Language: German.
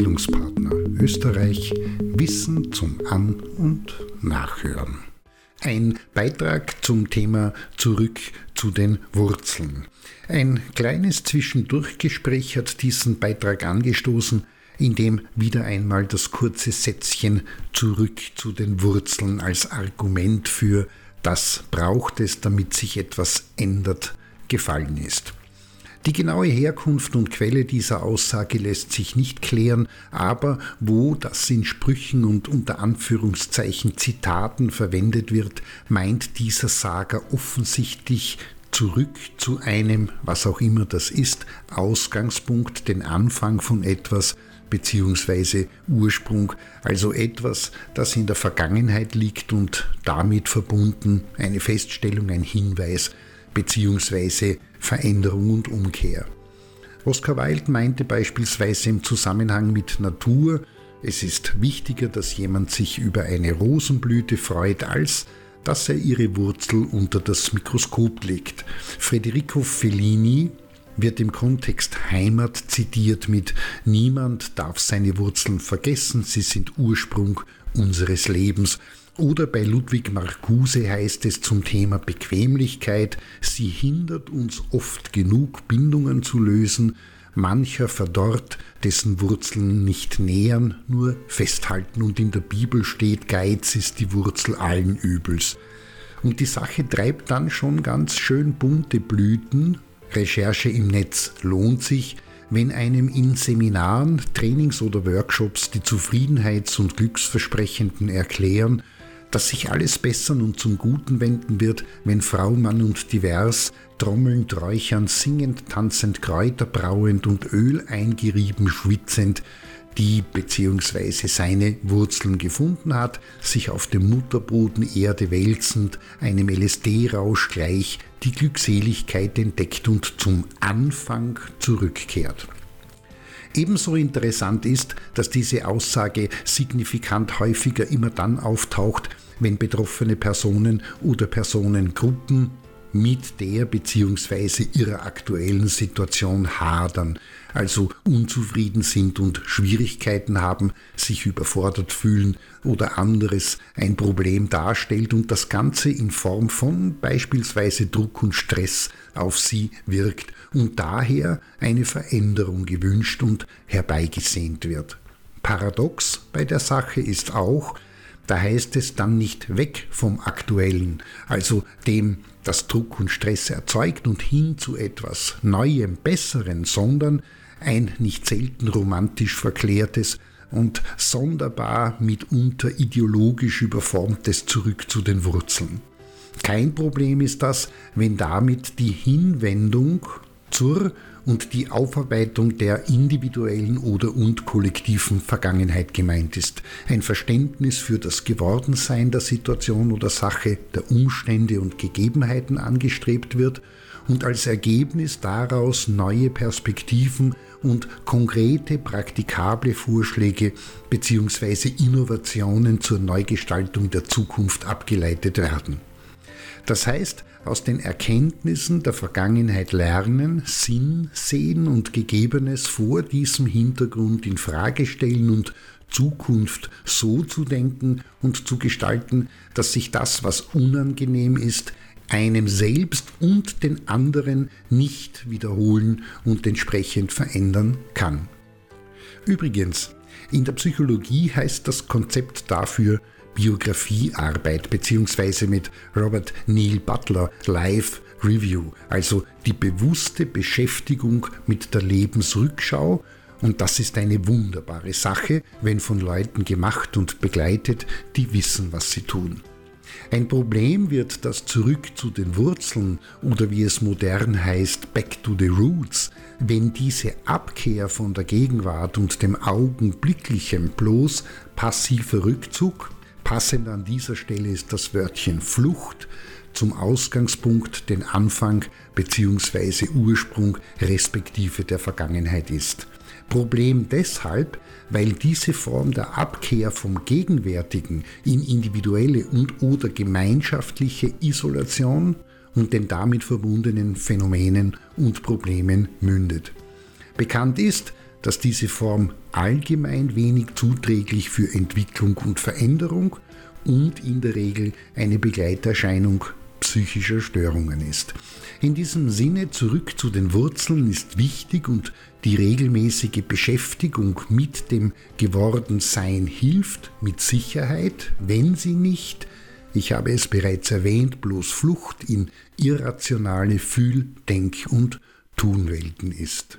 Bildungspartner Österreich Wissen zum An- und Nachhören. Ein Beitrag zum Thema Zurück zu den Wurzeln. Ein kleines Zwischendurchgespräch hat diesen Beitrag angestoßen, in dem wieder einmal das kurze Sätzchen Zurück zu den Wurzeln als Argument für das braucht es, damit sich etwas ändert, gefallen ist. Die genaue Herkunft und Quelle dieser Aussage lässt sich nicht klären, aber wo das in Sprüchen und unter Anführungszeichen Zitaten verwendet wird, meint dieser Sager offensichtlich zurück zu einem, was auch immer das ist, Ausgangspunkt, den Anfang von etwas, beziehungsweise Ursprung, also etwas, das in der Vergangenheit liegt und damit verbunden eine Feststellung, ein Hinweis, beziehungsweise Veränderung und Umkehr. Oscar Wilde meinte beispielsweise im Zusammenhang mit Natur, es ist wichtiger, dass jemand sich über eine Rosenblüte freut, als dass er ihre Wurzel unter das Mikroskop legt. Federico Fellini wird im Kontext Heimat zitiert mit Niemand darf seine Wurzeln vergessen, sie sind Ursprung unseres Lebens. Oder bei Ludwig Marcuse heißt es zum Thema Bequemlichkeit, sie hindert uns oft genug Bindungen zu lösen, mancher verdorrt, dessen Wurzeln nicht nähern, nur festhalten. Und in der Bibel steht, Geiz ist die Wurzel allen Übels. Und die Sache treibt dann schon ganz schön bunte Blüten. Recherche im Netz lohnt sich, wenn einem in Seminaren, Trainings oder Workshops die Zufriedenheits- und Glücksversprechenden erklären, dass sich alles bessern und zum Guten wenden wird, wenn Frau, Mann und divers, trommelnd, räuchernd, singend, tanzend, Kräuter brauend und Öl eingerieben, schwitzend, die bzw. seine Wurzeln gefunden hat, sich auf dem Mutterboden Erde wälzend, einem LSD-Rausch gleich die Glückseligkeit entdeckt und zum Anfang zurückkehrt. Ebenso interessant ist, dass diese Aussage signifikant häufiger immer dann auftaucht, wenn betroffene Personen oder Personengruppen mit der bzw. ihrer aktuellen Situation hadern, also unzufrieden sind und Schwierigkeiten haben, sich überfordert fühlen oder anderes ein Problem darstellt und das Ganze in Form von beispielsweise Druck und Stress auf sie wirkt und daher eine Veränderung gewünscht und herbeigesehnt wird. Paradox bei der Sache ist auch, da heißt es dann nicht weg vom Aktuellen, also dem, das Druck und Stress erzeugt und hin zu etwas Neuem, Besseren, sondern ein nicht selten romantisch verklärtes und sonderbar mitunter ideologisch überformtes Zurück zu den Wurzeln. Kein Problem ist das, wenn damit die Hinwendung zur und die Aufarbeitung der individuellen oder und kollektiven Vergangenheit gemeint ist. Ein Verständnis für das Gewordensein der Situation oder Sache, der Umstände und Gegebenheiten angestrebt wird und als Ergebnis daraus neue Perspektiven und konkrete, praktikable Vorschläge bzw. Innovationen zur Neugestaltung der Zukunft abgeleitet werden. Das heißt, aus den Erkenntnissen der Vergangenheit lernen, Sinn sehen und Gegebenes vor diesem Hintergrund in Frage stellen und Zukunft so zu denken und zu gestalten, dass sich das, was unangenehm ist, einem selbst und den anderen nicht wiederholen und entsprechend verändern kann. Übrigens, in der Psychologie heißt das Konzept dafür Biografiearbeit beziehungsweise mit Robert Neil Butler Live Review, also die bewusste Beschäftigung mit der Lebensrückschau und das ist eine wunderbare Sache, wenn von Leuten gemacht und begleitet, die wissen, was sie tun. Ein Problem wird das Zurück zu den Wurzeln oder wie es modern heißt, Back to the Roots, wenn diese Abkehr von der Gegenwart und dem Augenblicklichen bloß passiver Rückzug, passend an dieser Stelle ist das Wörtchen Flucht, zum Ausgangspunkt, den Anfang bzw. Ursprung respektive der Vergangenheit ist. Problem deshalb, weil diese Form der Abkehr vom Gegenwärtigen in individuelle und oder gemeinschaftliche Isolation und den damit verbundenen Phänomenen und Problemen mündet. Bekannt ist, dass diese Form allgemein wenig zuträglich für Entwicklung und Veränderung und in der Regel eine Begleiterscheinung psychischer Störungen ist. In diesem Sinne zurück zu den Wurzeln ist wichtig und die regelmäßige Beschäftigung mit dem Gewordensein hilft mit Sicherheit, wenn sie nicht, ich habe es bereits erwähnt, bloß Flucht in irrationale Fühl-, Denk- und Tunwelten ist.